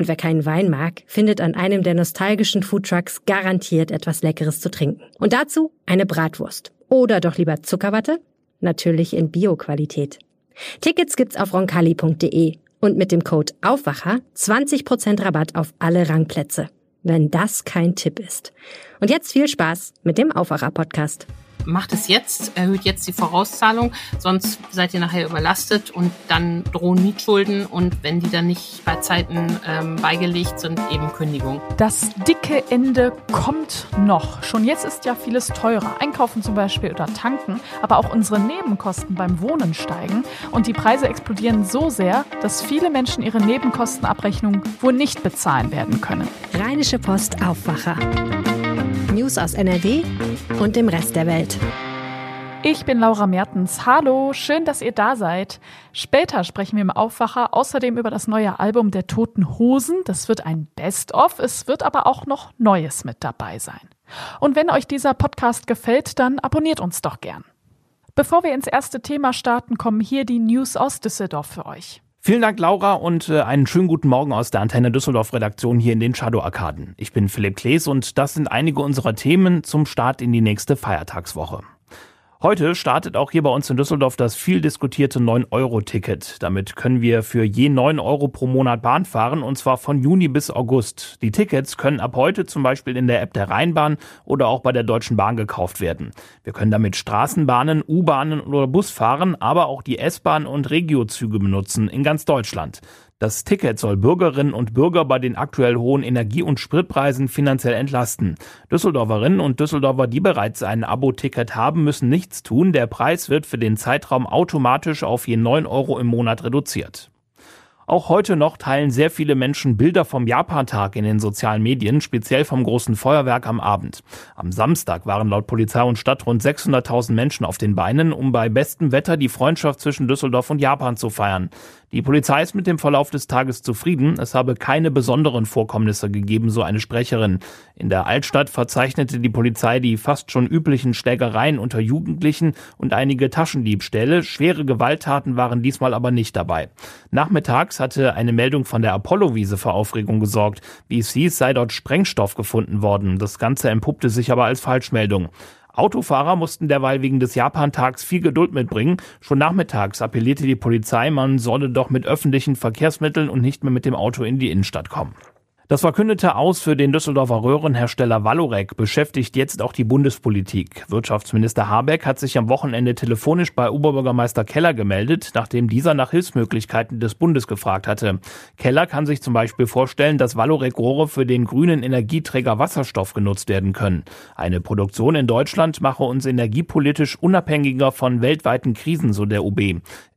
und wer keinen Wein mag, findet an einem der nostalgischen Foodtrucks garantiert etwas Leckeres zu trinken. Und dazu eine Bratwurst. Oder doch lieber Zuckerwatte? Natürlich in Bio-Qualität. Tickets gibt's auf roncalli.de und mit dem Code Aufwacher 20% Rabatt auf alle Rangplätze. Wenn das kein Tipp ist. Und jetzt viel Spaß mit dem Aufwacher-Podcast macht es jetzt, erhöht jetzt die Vorauszahlung, sonst seid ihr nachher überlastet und dann drohen Mietschulden und wenn die dann nicht bei Zeiten ähm, beigelegt sind, eben Kündigung. Das dicke Ende kommt noch. Schon jetzt ist ja vieles teurer. Einkaufen zum Beispiel oder tanken, aber auch unsere Nebenkosten beim Wohnen steigen und die Preise explodieren so sehr, dass viele Menschen ihre Nebenkostenabrechnung wohl nicht bezahlen werden können. Rheinische Post Aufwacher. News aus NRW und dem Rest der Welt. Ich bin Laura Mertens. Hallo, schön, dass ihr da seid. Später sprechen wir im Aufwacher außerdem über das neue Album der Toten Hosen. Das wird ein Best-of. Es wird aber auch noch Neues mit dabei sein. Und wenn euch dieser Podcast gefällt, dann abonniert uns doch gern. Bevor wir ins erste Thema starten, kommen hier die News aus Düsseldorf für euch. Vielen Dank, Laura, und äh, einen schönen guten Morgen aus der Antenne Düsseldorf Redaktion hier in den Shadow Arkaden. Ich bin Philipp Klees und das sind einige unserer Themen zum Start in die nächste Feiertagswoche. Heute startet auch hier bei uns in Düsseldorf das viel diskutierte 9-Euro-Ticket. Damit können wir für je 9 Euro pro Monat Bahn fahren und zwar von Juni bis August. Die Tickets können ab heute zum Beispiel in der App der Rheinbahn oder auch bei der Deutschen Bahn gekauft werden. Wir können damit Straßenbahnen, U-Bahnen oder Bus fahren, aber auch die S-Bahn und Regiozüge benutzen in ganz Deutschland. Das Ticket soll Bürgerinnen und Bürger bei den aktuell hohen Energie- und Spritpreisen finanziell entlasten. Düsseldorferinnen und Düsseldorfer, die bereits ein Abo-Ticket haben, müssen nichts tun. Der Preis wird für den Zeitraum automatisch auf je 9 Euro im Monat reduziert. Auch heute noch teilen sehr viele Menschen Bilder vom Japantag in den sozialen Medien, speziell vom großen Feuerwerk am Abend. Am Samstag waren laut Polizei und Stadt rund 600.000 Menschen auf den Beinen, um bei bestem Wetter die Freundschaft zwischen Düsseldorf und Japan zu feiern. Die Polizei ist mit dem Verlauf des Tages zufrieden. Es habe keine besonderen Vorkommnisse gegeben, so eine Sprecherin. In der Altstadt verzeichnete die Polizei die fast schon üblichen Schlägereien unter Jugendlichen und einige Taschendiebstähle. Schwere Gewalttaten waren diesmal aber nicht dabei. Nachmittags hatte eine Meldung von der Apollo-Wiese für Aufregung gesorgt. Wie es hieß, sei dort Sprengstoff gefunden worden. Das Ganze empuppte sich aber als Falschmeldung. Autofahrer mussten derweil wegen des Japantags viel Geduld mitbringen. Schon nachmittags appellierte die Polizei, man solle doch mit öffentlichen Verkehrsmitteln und nicht mehr mit dem Auto in die Innenstadt kommen. Das verkündete Aus für den Düsseldorfer Röhrenhersteller Valorec beschäftigt jetzt auch die Bundespolitik. Wirtschaftsminister Habeck hat sich am Wochenende telefonisch bei Oberbürgermeister Keller gemeldet, nachdem dieser nach Hilfsmöglichkeiten des Bundes gefragt hatte. Keller kann sich zum Beispiel vorstellen, dass Valorec-Rohre für den grünen Energieträger Wasserstoff genutzt werden können. Eine Produktion in Deutschland mache uns energiepolitisch unabhängiger von weltweiten Krisen, so der UB.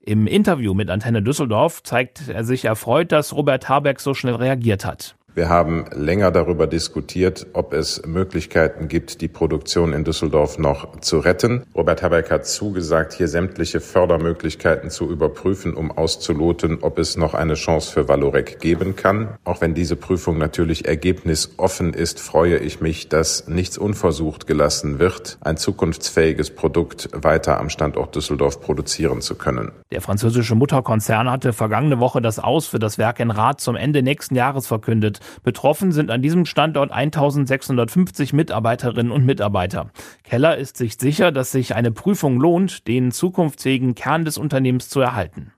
Im Interview mit Antenne Düsseldorf zeigt er sich erfreut, dass Robert Habeck so schnell reagiert hat. Wir haben länger darüber diskutiert, ob es Möglichkeiten gibt, die Produktion in Düsseldorf noch zu retten. Robert Habeck hat zugesagt, hier sämtliche Fördermöglichkeiten zu überprüfen, um auszuloten, ob es noch eine Chance für Valorec geben kann. Auch wenn diese Prüfung natürlich ergebnisoffen ist, freue ich mich, dass nichts unversucht gelassen wird, ein zukunftsfähiges Produkt weiter am Standort Düsseldorf produzieren zu können. Der französische Mutterkonzern hatte vergangene Woche das Aus für das Werk in Rath zum Ende nächsten Jahres verkündet. Betroffen sind an diesem Standort 1650 Mitarbeiterinnen und Mitarbeiter. Keller ist sich sicher, dass sich eine Prüfung lohnt, den zukunftsfähigen Kern des Unternehmens zu erhalten.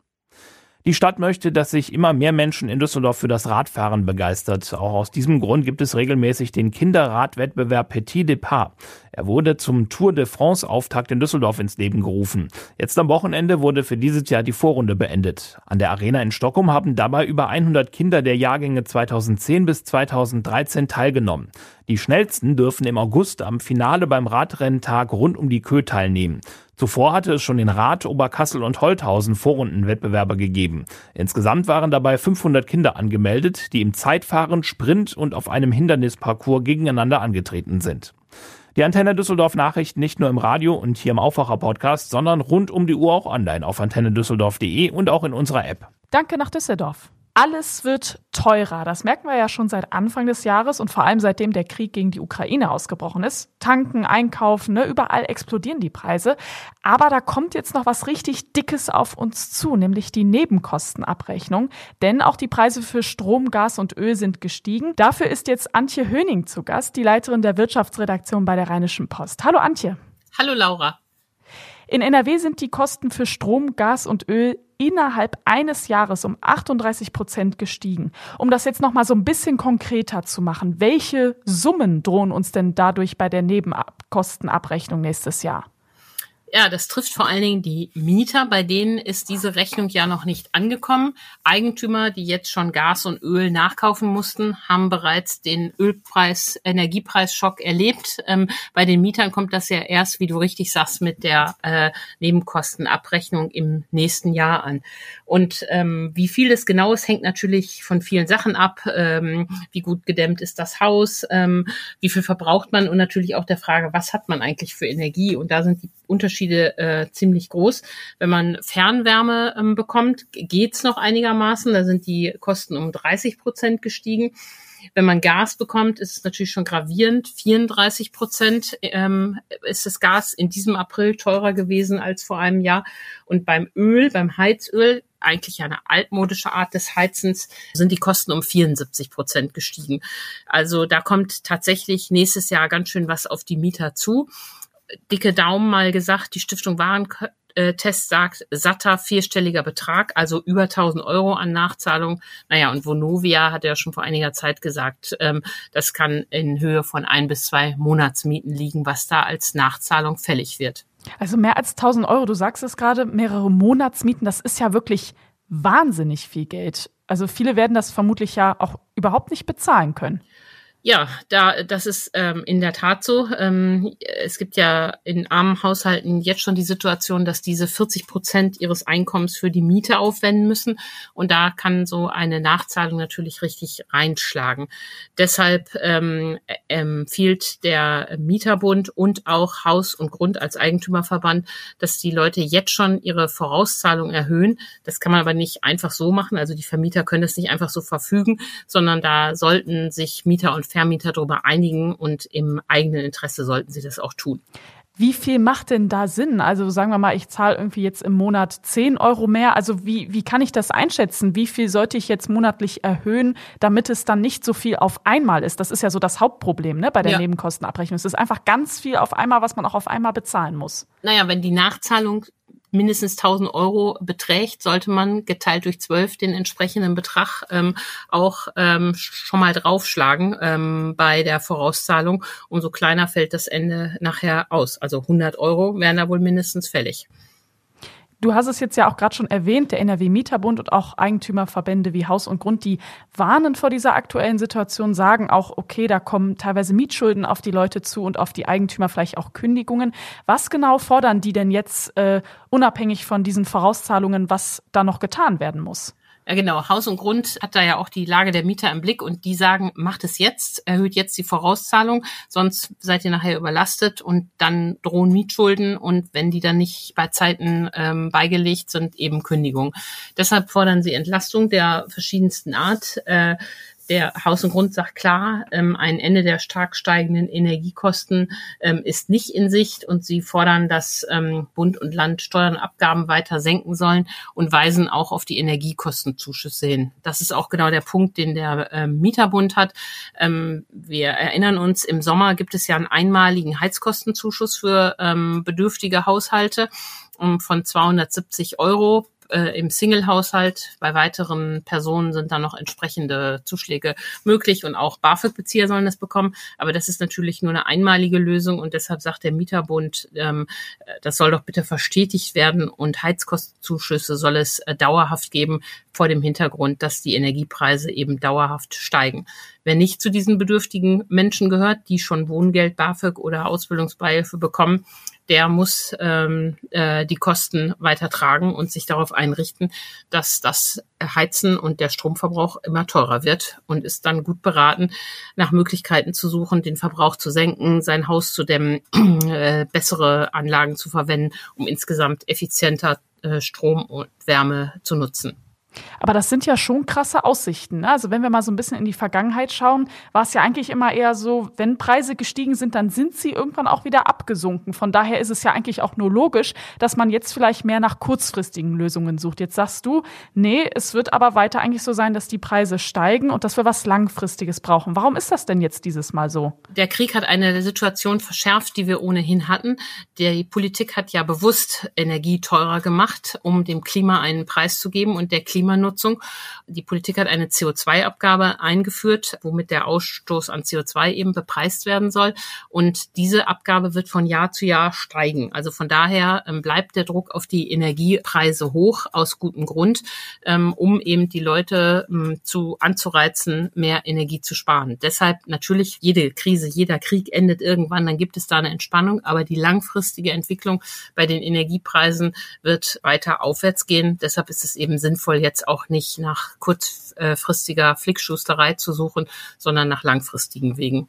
Die Stadt möchte, dass sich immer mehr Menschen in Düsseldorf für das Radfahren begeistert. Auch aus diesem Grund gibt es regelmäßig den Kinderradwettbewerb Petit Depart. Er wurde zum Tour de France Auftakt in Düsseldorf ins Leben gerufen. Jetzt am Wochenende wurde für dieses Jahr die Vorrunde beendet. An der Arena in Stockholm haben dabei über 100 Kinder der Jahrgänge 2010 bis 2013 teilgenommen. Die schnellsten dürfen im August am Finale beim Radrenntag rund um die Kö teilnehmen. Zuvor hatte es schon in Rath, Oberkassel und Holthausen Vorrundenwettbewerbe gegeben. Insgesamt waren dabei 500 Kinder angemeldet, die im Zeitfahren, Sprint und auf einem Hindernisparcours gegeneinander angetreten sind. Die Antenne Düsseldorf Nachrichten nicht nur im Radio und hier im Aufwacher Podcast, sondern rund um die Uhr auch online auf antennedüsseldorf.de und auch in unserer App. Danke nach Düsseldorf. Alles wird teurer. Das merken wir ja schon seit Anfang des Jahres und vor allem seitdem der Krieg gegen die Ukraine ausgebrochen ist. Tanken, einkaufen, ne, überall explodieren die Preise. Aber da kommt jetzt noch was richtig Dickes auf uns zu, nämlich die Nebenkostenabrechnung. Denn auch die Preise für Strom, Gas und Öl sind gestiegen. Dafür ist jetzt Antje Höning zu Gast, die Leiterin der Wirtschaftsredaktion bei der Rheinischen Post. Hallo Antje. Hallo Laura. In NRW sind die Kosten für Strom, Gas und Öl innerhalb eines Jahres um 38 Prozent gestiegen. Um das jetzt noch mal so ein bisschen konkreter zu machen, welche Summen drohen uns denn dadurch bei der Nebenkostenabrechnung nächstes Jahr? Ja, das trifft vor allen Dingen die Mieter, bei denen ist diese Rechnung ja noch nicht angekommen. Eigentümer, die jetzt schon Gas und Öl nachkaufen mussten, haben bereits den Ölpreis, Energiepreisschock erlebt. Ähm, bei den Mietern kommt das ja erst, wie du richtig sagst, mit der äh, Nebenkostenabrechnung im nächsten Jahr an. Und ähm, wie viel es genau ist, hängt natürlich von vielen Sachen ab. Ähm, wie gut gedämmt ist das Haus? Ähm, wie viel verbraucht man? Und natürlich auch der Frage, was hat man eigentlich für Energie? Und da sind die Unterschiede äh, ziemlich groß. Wenn man Fernwärme ähm, bekommt, geht's noch einigermaßen. Da sind die Kosten um 30 Prozent gestiegen. Wenn man Gas bekommt, ist es natürlich schon gravierend. 34 Prozent ähm, ist das Gas in diesem April teurer gewesen als vor einem Jahr. Und beim Öl, beim Heizöl, eigentlich eine altmodische Art des Heizens, sind die Kosten um 74 Prozent gestiegen. Also da kommt tatsächlich nächstes Jahr ganz schön was auf die Mieter zu dicke Daumen mal gesagt, die Stiftung Warentest sagt satter vierstelliger Betrag, also über 1000 Euro an Nachzahlung. Naja, und Vonovia hat ja schon vor einiger Zeit gesagt, ähm, das kann in Höhe von ein bis zwei Monatsmieten liegen, was da als Nachzahlung fällig wird. Also mehr als 1000 Euro, du sagst es gerade, mehrere Monatsmieten, das ist ja wirklich wahnsinnig viel Geld. Also viele werden das vermutlich ja auch überhaupt nicht bezahlen können. Ja, da das ist ähm, in der Tat so. Ähm, es gibt ja in armen Haushalten jetzt schon die Situation, dass diese 40 Prozent ihres Einkommens für die Miete aufwenden müssen. Und da kann so eine Nachzahlung natürlich richtig reinschlagen. Deshalb ähm, empfiehlt der Mieterbund und auch Haus und Grund als Eigentümerverband, dass die Leute jetzt schon ihre Vorauszahlung erhöhen. Das kann man aber nicht einfach so machen. Also die Vermieter können das nicht einfach so verfügen, sondern da sollten sich Mieter und Vermieter darüber einigen und im eigenen Interesse sollten sie das auch tun. Wie viel macht denn da Sinn? Also sagen wir mal, ich zahle irgendwie jetzt im Monat 10 Euro mehr. Also wie, wie kann ich das einschätzen? Wie viel sollte ich jetzt monatlich erhöhen, damit es dann nicht so viel auf einmal ist? Das ist ja so das Hauptproblem ne, bei der ja. Nebenkostenabrechnung. Es ist einfach ganz viel auf einmal, was man auch auf einmal bezahlen muss. Naja, wenn die Nachzahlung mindestens 1000 Euro beträgt, sollte man geteilt durch zwölf den entsprechenden Betrag ähm, auch ähm, schon mal draufschlagen ähm, bei der Vorauszahlung. Umso kleiner fällt das Ende nachher aus. Also 100 Euro wären da wohl mindestens fällig. Du hast es jetzt ja auch gerade schon erwähnt, der NRW Mieterbund und auch Eigentümerverbände wie Haus und Grund, die warnen vor dieser aktuellen Situation, sagen auch, okay, da kommen teilweise Mietschulden auf die Leute zu und auf die Eigentümer vielleicht auch Kündigungen. Was genau fordern die denn jetzt äh, unabhängig von diesen Vorauszahlungen, was da noch getan werden muss? Ja, genau. Haus und Grund hat da ja auch die Lage der Mieter im Blick und die sagen, macht es jetzt, erhöht jetzt die Vorauszahlung, sonst seid ihr nachher überlastet und dann drohen Mietschulden und wenn die dann nicht bei Zeiten ähm, beigelegt sind, eben Kündigung. Deshalb fordern sie Entlastung der verschiedensten Art. Äh, der Haus und Grund sagt klar, ähm, ein Ende der stark steigenden Energiekosten ähm, ist nicht in Sicht und sie fordern, dass ähm, Bund und Land Steuern und Abgaben weiter senken sollen und weisen auch auf die Energiekostenzuschüsse hin. Das ist auch genau der Punkt, den der ähm, Mieterbund hat. Ähm, wir erinnern uns, im Sommer gibt es ja einen einmaligen Heizkostenzuschuss für ähm, bedürftige Haushalte von 270 Euro äh, im Single-Haushalt. Bei weiteren Personen sind dann noch entsprechende Zuschläge möglich und auch BAföG-Bezieher sollen das bekommen. Aber das ist natürlich nur eine einmalige Lösung und deshalb sagt der Mieterbund, ähm, das soll doch bitte verstetigt werden und Heizkostenzuschüsse soll es äh, dauerhaft geben vor dem Hintergrund, dass die Energiepreise eben dauerhaft steigen. Wer nicht zu diesen bedürftigen Menschen gehört, die schon Wohngeld, BAföG oder Ausbildungsbeihilfe bekommen, der muss ähm, äh, die Kosten weitertragen und sich darauf einrichten, dass das Heizen und der Stromverbrauch immer teurer wird und ist dann gut beraten, nach Möglichkeiten zu suchen, den Verbrauch zu senken, sein Haus zu dämmen, äh, bessere Anlagen zu verwenden, um insgesamt effizienter äh, Strom und Wärme zu nutzen. Aber das sind ja schon krasse Aussichten. Ne? Also wenn wir mal so ein bisschen in die Vergangenheit schauen, war es ja eigentlich immer eher so, wenn Preise gestiegen sind, dann sind sie irgendwann auch wieder abgesunken. Von daher ist es ja eigentlich auch nur logisch, dass man jetzt vielleicht mehr nach kurzfristigen Lösungen sucht. Jetzt sagst du, nee, es wird aber weiter eigentlich so sein, dass die Preise steigen und dass wir was Langfristiges brauchen. Warum ist das denn jetzt dieses Mal so? Der Krieg hat eine Situation verschärft, die wir ohnehin hatten. Die Politik hat ja bewusst Energie teurer gemacht, um dem Klima einen Preis zu geben und der Klima Klimanutzung. Die Politik hat eine CO2-Abgabe eingeführt, womit der Ausstoß an CO2 eben bepreist werden soll. Und diese Abgabe wird von Jahr zu Jahr steigen. Also von daher ähm, bleibt der Druck auf die Energiepreise hoch, aus gutem Grund, ähm, um eben die Leute ähm, zu anzureizen, mehr Energie zu sparen. Deshalb natürlich jede Krise, jeder Krieg endet irgendwann, dann gibt es da eine Entspannung, aber die langfristige Entwicklung bei den Energiepreisen wird weiter aufwärts gehen. Deshalb ist es eben sinnvoll, jetzt jetzt auch nicht nach kurzfristiger Flickschusterei zu suchen, sondern nach langfristigen Wegen.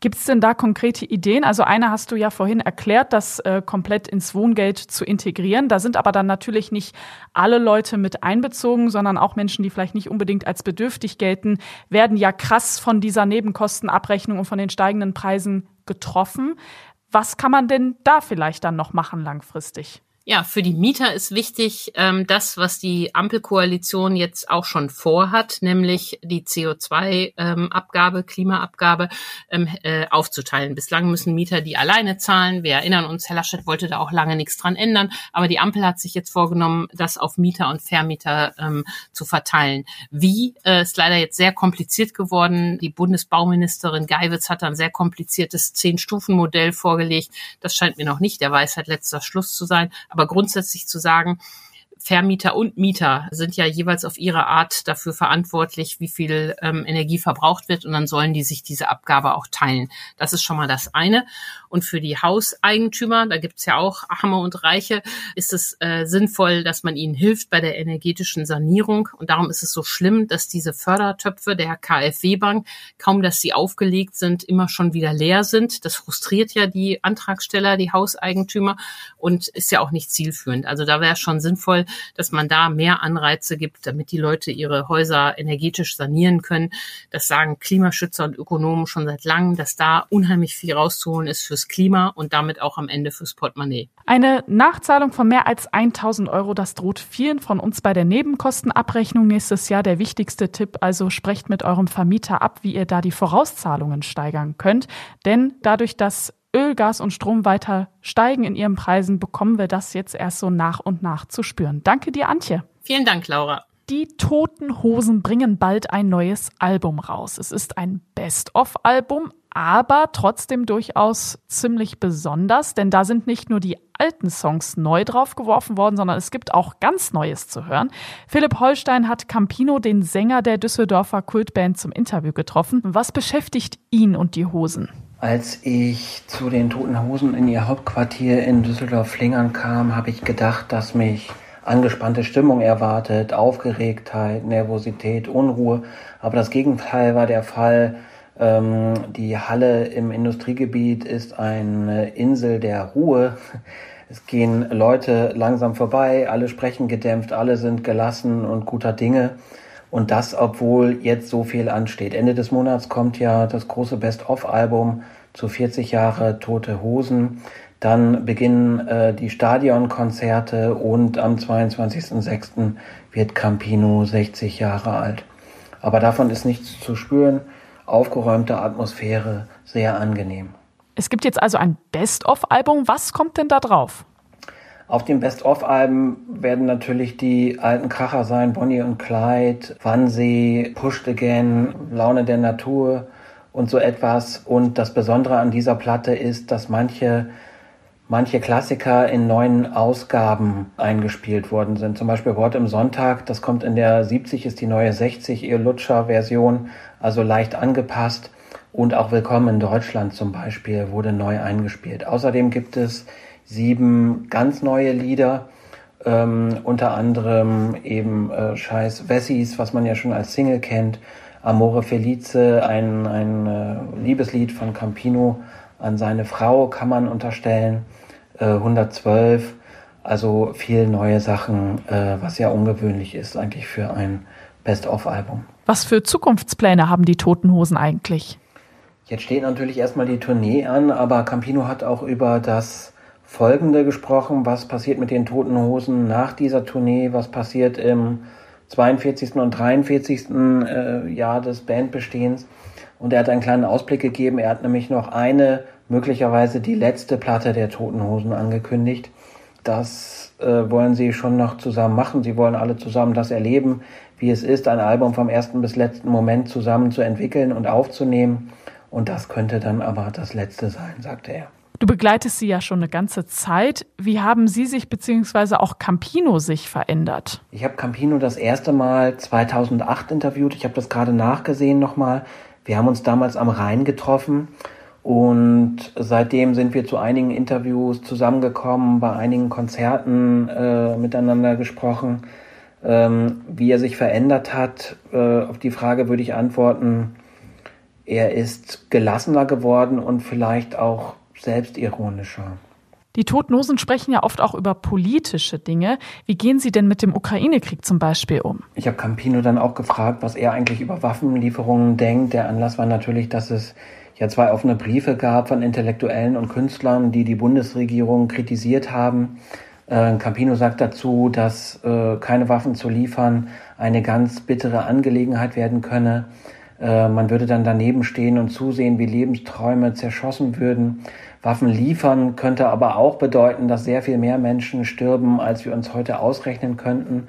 Gibt es denn da konkrete Ideen? Also eine hast du ja vorhin erklärt, das äh, komplett ins Wohngeld zu integrieren. Da sind aber dann natürlich nicht alle Leute mit einbezogen, sondern auch Menschen, die vielleicht nicht unbedingt als bedürftig gelten, werden ja krass von dieser Nebenkostenabrechnung und von den steigenden Preisen getroffen. Was kann man denn da vielleicht dann noch machen langfristig? Ja, für die Mieter ist wichtig, ähm, das, was die Ampelkoalition jetzt auch schon vorhat, nämlich die CO2-Abgabe, ähm, Klimaabgabe ähm, äh, aufzuteilen. Bislang müssen Mieter die alleine zahlen. Wir erinnern uns, Herr Laschet wollte da auch lange nichts dran ändern, aber die Ampel hat sich jetzt vorgenommen, das auf Mieter und Vermieter ähm, zu verteilen. Wie äh, ist leider jetzt sehr kompliziert geworden. Die Bundesbauministerin Geiwitz hat ein sehr kompliziertes Zehn-Stufen-Modell vorgelegt. Das scheint mir noch nicht der Weisheit letzter Schluss zu sein. Grundsätzlich zu sagen, Vermieter und Mieter sind ja jeweils auf ihre Art dafür verantwortlich, wie viel ähm, Energie verbraucht wird und dann sollen die sich diese Abgabe auch teilen. Das ist schon mal das eine. Und für die Hauseigentümer, da gibt's ja auch Hammer und Reiche, ist es äh, sinnvoll, dass man ihnen hilft bei der energetischen Sanierung. Und darum ist es so schlimm, dass diese Fördertöpfe der KfW-Bank, kaum dass sie aufgelegt sind, immer schon wieder leer sind. Das frustriert ja die Antragsteller, die Hauseigentümer und ist ja auch nicht zielführend. Also da wäre es schon sinnvoll, dass man da mehr Anreize gibt, damit die Leute ihre Häuser energetisch sanieren können. Das sagen Klimaschützer und Ökonomen schon seit langem, dass da unheimlich viel rauszuholen ist fürs Klima und damit auch am Ende fürs Portemonnaie. Eine Nachzahlung von mehr als 1000 Euro, das droht vielen von uns bei der Nebenkostenabrechnung nächstes Jahr. Der wichtigste Tipp also sprecht mit eurem Vermieter ab, wie ihr da die Vorauszahlungen steigern könnt. Denn dadurch, dass Öl, Gas und Strom weiter steigen in ihren Preisen, bekommen wir das jetzt erst so nach und nach zu spüren. Danke dir, Antje. Vielen Dank, Laura. Die Toten Hosen bringen bald ein neues Album raus. Es ist ein Best-of-Album, aber trotzdem durchaus ziemlich besonders, denn da sind nicht nur die alten Songs neu draufgeworfen worden, sondern es gibt auch ganz Neues zu hören. Philipp Holstein hat Campino, den Sänger der Düsseldorfer Kultband, zum Interview getroffen. Was beschäftigt ihn und die Hosen? Als ich zu den Toten Hosen in ihr Hauptquartier in Düsseldorf-Flingern kam, habe ich gedacht, dass mich angespannte Stimmung erwartet, Aufgeregtheit, Nervosität, Unruhe. Aber das Gegenteil war der Fall. Ähm, die Halle im Industriegebiet ist eine Insel der Ruhe. Es gehen Leute langsam vorbei, alle sprechen gedämpft, alle sind gelassen und guter Dinge. Und das, obwohl jetzt so viel ansteht. Ende des Monats kommt ja das große Best-of-Album zu 40 Jahre Tote Hosen. Dann beginnen äh, die Stadionkonzerte und am 22.06. wird Campino 60 Jahre alt. Aber davon ist nichts zu spüren. Aufgeräumte Atmosphäre, sehr angenehm. Es gibt jetzt also ein Best-of-Album. Was kommt denn da drauf? Auf den Best-of-Alben werden natürlich die alten Kracher sein, Bonnie und Clyde, Wannsee, Pushed Again, Laune der Natur und so etwas. Und das Besondere an dieser Platte ist, dass manche manche Klassiker in neuen Ausgaben eingespielt worden sind. Zum Beispiel Wort im Sonntag, das kommt in der 70, ist die neue 60 ihr Lutscher-Version, also leicht angepasst. Und auch Willkommen in Deutschland zum Beispiel wurde neu eingespielt. Außerdem gibt es sieben ganz neue Lieder, ähm, unter anderem eben äh, Scheiß Wessis, was man ja schon als Single kennt, Amore Felice, ein, ein äh, Liebeslied von Campino an seine Frau kann man unterstellen, äh, 112, also viel neue Sachen, äh, was ja ungewöhnlich ist eigentlich für ein Best-of-Album. Was für Zukunftspläne haben die Toten Hosen eigentlich? Jetzt steht natürlich erstmal die Tournee an, aber Campino hat auch über das Folgende gesprochen. Was passiert mit den Toten Hosen nach dieser Tournee? Was passiert im 42. und 43. Äh, Jahr des Bandbestehens? Und er hat einen kleinen Ausblick gegeben. Er hat nämlich noch eine, möglicherweise die letzte Platte der Toten Hosen angekündigt. Das äh, wollen sie schon noch zusammen machen. Sie wollen alle zusammen das erleben, wie es ist, ein Album vom ersten bis letzten Moment zusammen zu entwickeln und aufzunehmen. Und das könnte dann aber das letzte sein, sagte er. Du begleitest sie ja schon eine ganze Zeit. Wie haben Sie sich beziehungsweise auch Campino sich verändert? Ich habe Campino das erste Mal 2008 interviewt. Ich habe das gerade nachgesehen nochmal. Wir haben uns damals am Rhein getroffen und seitdem sind wir zu einigen Interviews zusammengekommen, bei einigen Konzerten äh, miteinander gesprochen. Ähm, wie er sich verändert hat, äh, auf die Frage würde ich antworten, er ist gelassener geworden und vielleicht auch selbstironischer. Die Toten sprechen ja oft auch über politische Dinge. Wie gehen Sie denn mit dem Ukraine-Krieg zum Beispiel um? Ich habe Campino dann auch gefragt, was er eigentlich über Waffenlieferungen denkt. Der Anlass war natürlich, dass es ja zwei offene Briefe gab von Intellektuellen und Künstlern, die die Bundesregierung kritisiert haben. Äh, Campino sagt dazu, dass äh, keine Waffen zu liefern eine ganz bittere Angelegenheit werden könne. Äh, man würde dann daneben stehen und zusehen, wie Lebensträume zerschossen würden. Waffen liefern könnte aber auch bedeuten, dass sehr viel mehr Menschen stirben, als wir uns heute ausrechnen könnten.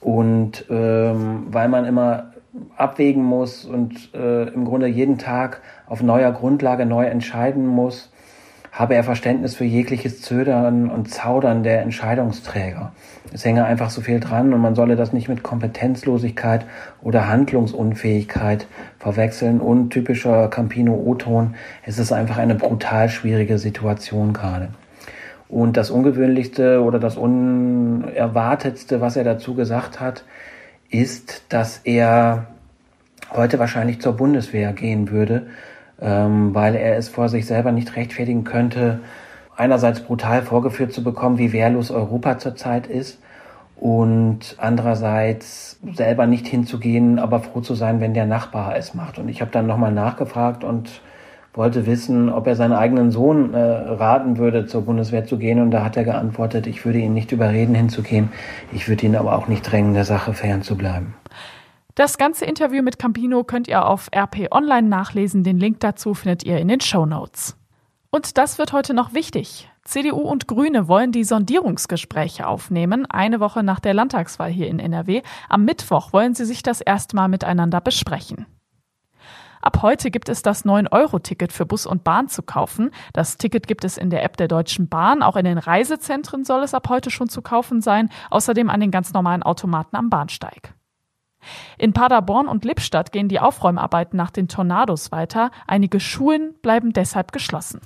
Und ähm, weil man immer abwägen muss und äh, im Grunde jeden Tag auf neuer Grundlage neu entscheiden muss, habe er Verständnis für jegliches Zödern und Zaudern der Entscheidungsträger. Es hänge einfach so viel dran und man solle das nicht mit Kompetenzlosigkeit oder Handlungsunfähigkeit verwechseln. Und typischer Campino-O-Ton, es ist einfach eine brutal schwierige Situation gerade. Und das Ungewöhnlichste oder das Unerwartetste, was er dazu gesagt hat, ist, dass er heute wahrscheinlich zur Bundeswehr gehen würde, ähm, weil er es vor sich selber nicht rechtfertigen könnte, einerseits brutal vorgeführt zu bekommen, wie wehrlos Europa zurzeit ist und andererseits selber nicht hinzugehen, aber froh zu sein, wenn der Nachbar es macht. Und ich habe dann nochmal nachgefragt und wollte wissen, ob er seinen eigenen Sohn äh, raten würde, zur Bundeswehr zu gehen. Und da hat er geantwortet, ich würde ihn nicht überreden, hinzugehen. Ich würde ihn aber auch nicht drängen, der Sache fernzubleiben. Das ganze Interview mit Campino könnt ihr auf RP Online nachlesen. Den Link dazu findet ihr in den Show Notes. Und das wird heute noch wichtig. CDU und Grüne wollen die Sondierungsgespräche aufnehmen, eine Woche nach der Landtagswahl hier in NRW. Am Mittwoch wollen sie sich das erstmal miteinander besprechen. Ab heute gibt es das 9-Euro-Ticket für Bus und Bahn zu kaufen. Das Ticket gibt es in der App der Deutschen Bahn. Auch in den Reisezentren soll es ab heute schon zu kaufen sein. Außerdem an den ganz normalen Automaten am Bahnsteig. In Paderborn und Lippstadt gehen die Aufräumarbeiten nach den Tornados weiter. Einige Schulen bleiben deshalb geschlossen.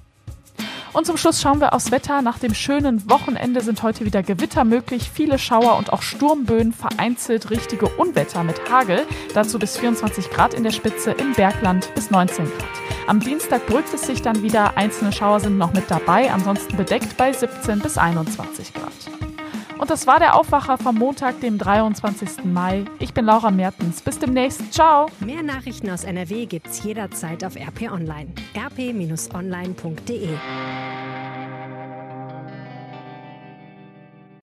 Und zum Schluss schauen wir aufs Wetter. Nach dem schönen Wochenende sind heute wieder Gewitter möglich, viele Schauer und auch Sturmböen, vereinzelt richtige Unwetter mit Hagel. Dazu bis 24 Grad in der Spitze, im Bergland bis 19 Grad. Am Dienstag beruhigt es sich dann wieder, einzelne Schauer sind noch mit dabei, ansonsten bedeckt bei 17 bis 21 Grad. Und das war der Aufwacher vom Montag, dem 23. Mai. Ich bin Laura Mertens. Bis demnächst. Ciao. Mehr Nachrichten aus NRW gibt's jederzeit auf RP Online. rp-online.de